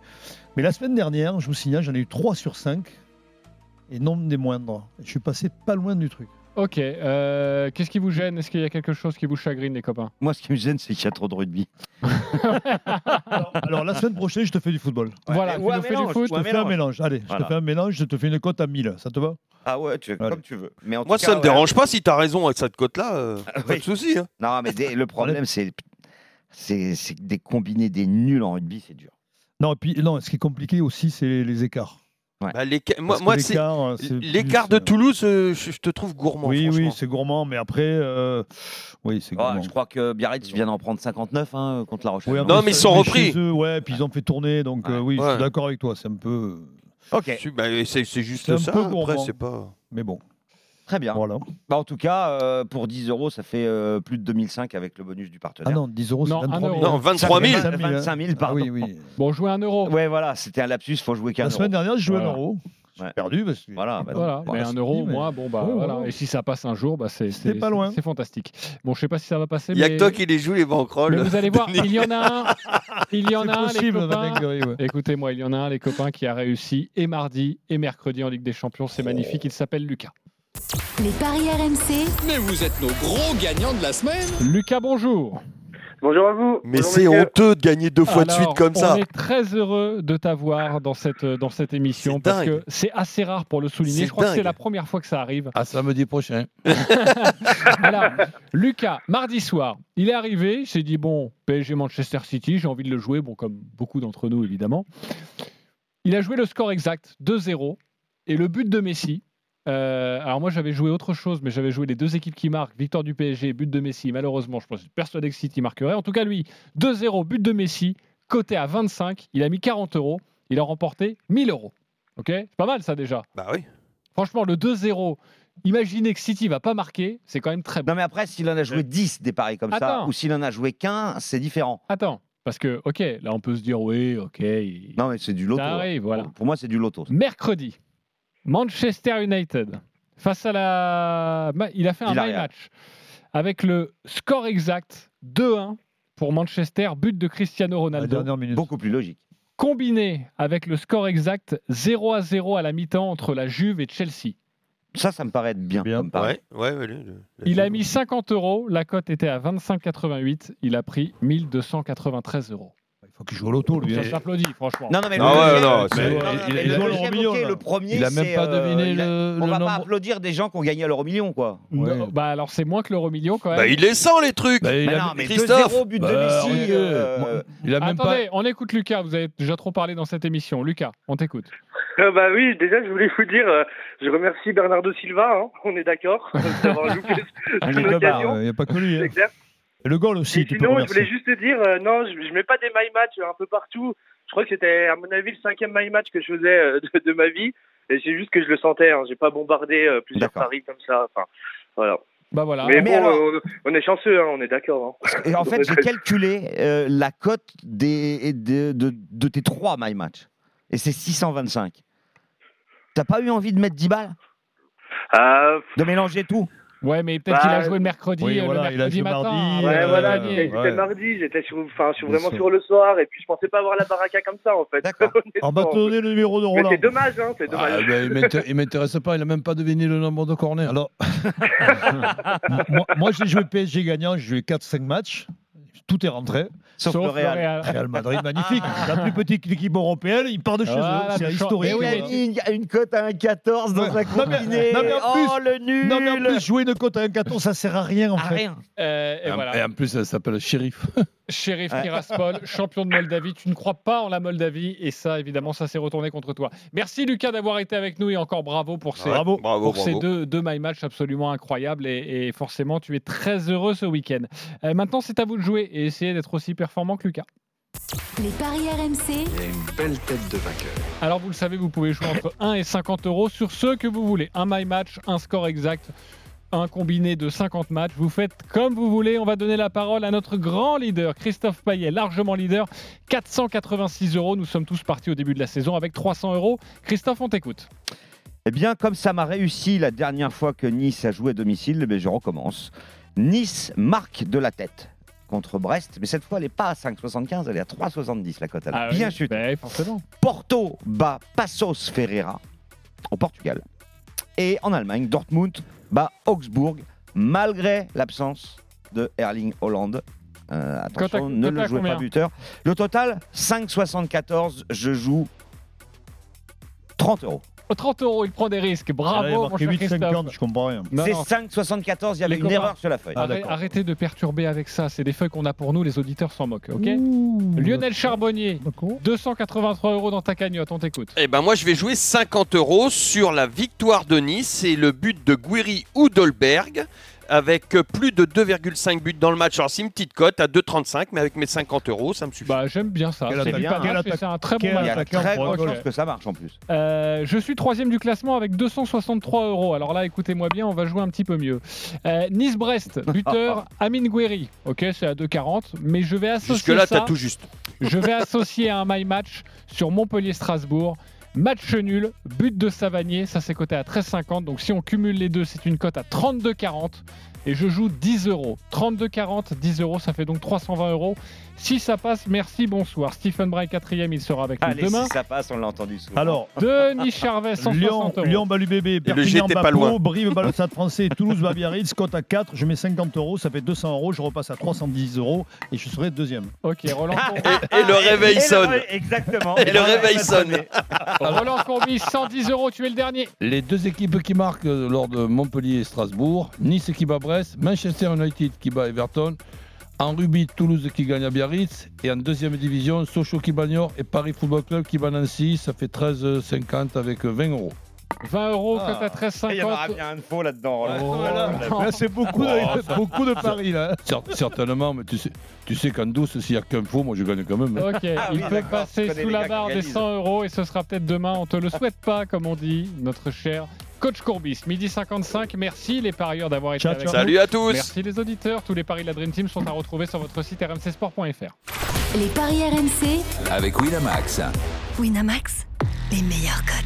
Mais la semaine dernière, je vous signale, j'en ai eu 3 sur 5. Et non des moindres. Je suis passé pas loin du truc. Ok, euh, qu'est-ce qui vous gêne? Est-ce qu'il y a quelque chose qui vous chagrine, les copains? Moi, ce qui me gêne, c'est qu'il y a trop de rugby. Alors, alors, la semaine prochaine, je te fais du football. Voilà, ou tu nous fais du mélange, foot Je te fais un mélange. Allez, je te fais un mélange, je te fais une cote à 1000. Ça te va? Ah ouais, tu, Allez. comme tu veux. Mais en Moi, tout ça cas, me ouais. dérange pas si t'as raison avec cette cote-là. euh, pas oui. de souci. hein. Non, mais des- le problème, c'est que des combinés des nuls en rugby, c'est dur. Non, et puis non, ce qui est compliqué aussi, c'est les écarts. Bah, l'éca- moi, moi, l'écart, euh, plus, de Toulouse, euh, je, je te trouve gourmand. Oui, oui, c'est gourmand, mais après, euh, oui, c'est Ah, gourmand. je crois que Biarritz vient d'en prendre 59 hein, contre La Rochelle. Non, mais ils sont repris. eux, ouais, puis ils ont fait tourner, donc euh, oui, je Ouais. suis d'accord avec toi, c'est un peu. Ok, bah, c'est juste C'est un ça. peu Après, pas. Mais bon, très bien. voilà. Bah, en tout cas, euh, pour 10 euros, ça fait euh, plus de 2005 avec le bonus du Ah partenaire. non, 10 euros, c'est Non, 23 un 000. euro. Non, 23 000. 25 000, 25 000, Ah pardon. oui, oui. Bon, jouez un euro. Ouais, voilà, c'était un lapsus, faut jouer qu'un La euro. semaine dernière, je jouais Voilà. un euro. J'ai Ouais. perdu parce que. Voilà, bah, Voilà, mais un c'est euro, dit, mais- moi, bon, bah Ouais, voilà. voilà. Et si ça passe un jour, bah, c'est pas loin. C'est fantastique. Bon, je sais pas si ça va passer, Il y a mais, que toi qui les joue, les banquerolles. mais vous allez voir, il y en a un. [LAUGHS] Il y en a un, les copains. Écoutez-moi, il y en a un, les copains, qui a réussi et mardi et mercredi en Ligue des Champions. C'est magnifique. Il s'appelle Lucas. Les paris RMC, Mais vous êtes nos gros gagnants de la semaine. Lucas, bonjour. Bonjour à vous. Mais c'est honteux de gagner deux fois de suite comme ça. On est très heureux de t'avoir dans cette, dans cette émission parce dingue. que c'est assez rare pour le souligner. C'est Je crois que c'est dingue. la première fois que ça arrive. À samedi prochain. [LAUGHS] [LAUGHS] Alors, Lucas, mardi soir, il est arrivé. Il s'est dit bon, PSG Manchester City, j'ai envie de le jouer. Bon, comme beaucoup d'entre nous, évidemment. Il a joué le score exact 2-0 et le but de Messi. Euh, alors moi j'avais joué autre chose, mais j'avais joué les deux équipes qui marquent, victoire du PSG, but de Messi. Malheureusement, je pense persuadé que City marquerait. En tout cas, lui, 2-0, but de Messi, coté à 25. Il a mis 40 euros. Il a remporté 1000 euros. Ok, c'est pas mal ça déjà. Bah oui. Franchement, le 2-0. Imaginez que City va pas marquer, c'est quand même très bon. Non, mais après, s'il en a joué 10 des paris comme ça, ou s'il en a joué qu'un, c'est différent. Attends, Parce que, ok, là on peut se dire, oui, ok. il- Non, mais c'est du loto. Ça arrive, voilà. Pour moi, c'est du loto. Mercredi, Manchester United face à la. Il a fait un my match avec le score exact 2-1 pour Manchester, but de Cristiano Ronaldo. Beaucoup plus logique. Combiné avec le score exact 0 à 0 à la mi-temps entre la Juve et Chelsea. Ça, ça me paraît être bien. ouais, ouais, le- le- Il a mis 50 euros, la cote était à 25,88, il a pris 1293 euros. Il faut qu'il joue au loto, lui. Ça hein. s'applaudit, franchement. Non, non, mais Ah le premier, Il a même pas deviné il a- le- On le va pas applaudir des gens qui ont gagné à l'euro million, quoi. Bah alors c'est moins que l'euro million quand même. Bah, il les sent, les trucs Bah, a- non, mais Christophe 2-0 but de Bah, Messi. euh, Il a même pas. Attendez, on écoute Lucas, vous avez déjà trop parlé dans cette émission. Lucas, on t'écoute. Euh, bah oui, déjà je voulais vous dire, euh, je remercie Bernardo Silva, hein, on est d'accord, [LAUGHS] d'avoir loupé est occasion. Il n'y a pas que lui. hein. Le goal aussi, Et tu peux sinon, je voulais juste te dire, euh, non, je, je mets pas des my match un peu partout. Je crois que c'était, à mon avis, le cinquième my match que je faisais euh, de, de ma vie. Et c'est juste que je le sentais. Hein. J'ai pas bombardé euh, plusieurs paris comme ça. Enfin, voilà. Bah voilà. Mais, Mais bon, alors- euh, on est chanceux, hein, on est d'accord. Hein. Et en [LAUGHS] fait, j'ai calculé euh, la cote des, de, de, de tes trois my match. Et c'est 625. T'as pas eu envie de mettre 10 balles? Euh, De mélanger tout? Ouais, mais peut-être Bah, qu'il a joué le mercredi, oui, euh, voilà, le il a mercredi joué matin. mardi, Ouais, euh, voilà, c'était ouais. mardi, j'étais sur, enfin, sur, vraiment sûr. sur le soir, et puis je pensais pas avoir la baraka comme ça, en fait. D'accord. [LAUGHS] On va te Honnêtement. donner le numéro de Roland. c'est dommage, hein, c'est Ah, dommage. ben, il m'inté- il m'intéresse pas, il a même pas deviné le nombre de corners. Alors, [LAUGHS] [LAUGHS] moi, moi, j'ai joué PSG gagnant, j'ai joué 4-5 matchs. Tout est rentré. Sauf, Sauf le Real. Real. Real Madrid, magnifique. La plus petite équipe européenne, il part de chez Voilà, eux. C'est historique. mais oui, Il a Ouais. mis une, cote à 1,14 dans Ouais. un Non, mais- non, mais oh, plus- le nul Non, mais en plus, jouer une cote à 1,14, ça sert à rien en Ah, fait. rien. Euh, et Et en- voilà. Et en plus, elle s'appelle Shérif. Sheriff [LAUGHS] Ouais. Tiraspol, champion de Moldavie. Tu ne crois pas en la Moldavie et ça, évidemment, ça s'est retourné contre toi. Merci Lucas d'avoir été avec nous et encore bravo pour ces, Bravo. Bravo, pour bravo. ces deux, deux My Match absolument incroyables et, et forcément, tu es très heureux ce week-end. Euh, maintenant, c'est à vous de jouer et essayer d'être aussi performant que Lucas. Les paris RMC, Il y a une belle tête de vainqueur. Alors, vous le savez, vous pouvez jouer entre 1 et 50 euros sur ce que vous voulez. Un My Match, un score exact, un combiné de 50 matchs. Vous faites comme vous voulez. On va donner la parole à notre grand leader, Christophe Payet, largement leader. 486 euros. Nous sommes tous partis au début de la saison avec 300 euros. Christophe, on t'écoute. Eh bien, comme ça m'a réussi la dernière fois que Nice a joué à domicile, eh bien, je recommence. Nice marque de la tête contre Brest, mais cette fois, elle n'est pas à 5,75, elle est à 3,70 la cote. Elle a Ah bien oui, chuté. ben, forcément. Porto bat Passos Ferreira au Portugal. Et en Allemagne, Dortmund bat Augsbourg malgré l'absence de Erling Holland. Euh, attention, ne le jouez pas buteur. Le total, 5,74. Je joue 30 euros. Au 30 euros, il prend des risques. Ah, Bravo, mon marqué cher 8,50, Christophe. je comprends rien. C'est non. 5,74. Il y avait Les une erreur sur la feuille. Ah, Arrête- arrêtez de perturber avec ça. C'est des feuilles qu'on a pour nous. Les auditeurs s'en moquent. ok Lionel Charbonnier, D'accord. 283 euros dans ta cagnotte. On t'écoute. Eh ben moi je vais jouer 50 euros sur la victoire de Nice et le but de Guiri Oudelberg avec plus de 2,5 buts dans le match. Alors c'est une petite cote à 2,35 mais avec mes 50 euros ça me suffit. Bah, j'aime bien ça. Quel C'est un très bon quel Il y match. très chance que ça marche en plus. Euh, je suis troisième du classement avec 263 euros. Alors là, écoutez-moi bien, on va jouer un petit peu mieux. Euh, Nice-Brest, [LAUGHS] buteur Amine Gouiri. Ok, c'est à 2,40, mais je vais associer Jusque là ça. t'as tout juste. [LAUGHS] Je vais associer à un my match sur Montpellier-Strasbourg. Match nul, but de Savanier, ça c'est coté à 13,50. Donc si on cumule les deux, c'est une cote à 32,40. Et je joue 10 euros. 32,40, 10 euros, ça fait donc 320 euros. Si ça passe, merci, bonsoir. Stephen Bray, quatrième, il sera avec nous Allez, demain. si ça passe, on l'a entendu souvent. Alors, [LAUGHS] Denis Charvet, 160 Lyon, euros. Lyon Balu Bébé, le Perpignan Bapo, loin. Brive [LAUGHS] le Stade français, Toulouse Biarritz, cote à 4, je mets 50 euros, ça fait 200 euros, je repasse à 310 euros et je serai deuxième. Ok, Roland, Courbis, Et le réveil Et le sonne. ré- Exactement. Et le réveil sonne. [LAUGHS] Roland Courbis, 110 euros, tu es le dernier. Les deux équipes qui marquent lors de Montpellier et Strasbourg, Nice qui bat Brest, Manchester United qui bat Everton, en rugby Toulouse qui gagne à Biarritz et en deuxième division Sochaux qui bat et Paris Football Club qui bat Nancy, ça fait 13,50 avec 20 euros. 20 euros, Ah. cote à Il y aura 13,50. bien un faux là-dedans. Oh. Là, c'est beaucoup, de, Oh, [LAUGHS] beaucoup de paris là. Cer- Certainement, mais tu sais, tu sais qu'en douce, s'il n'y a qu'un faux, moi je gagne quand même. hein. Ok, Ah il oui, peut passer sous la barre des organisent. 100 euros et ce sera peut-être demain. On te le souhaite pas, comme on dit, notre cher coach Courbis. Midi 55, merci les parieurs d'avoir été Ciao, avec ciao. nous. Salut à tous. Merci les auditeurs. Tous les paris de la Dream Team sont à retrouver sur votre site rmcsport.fr. Les paris RMC. Avec Winamax. Winamax, les meilleurs cotes.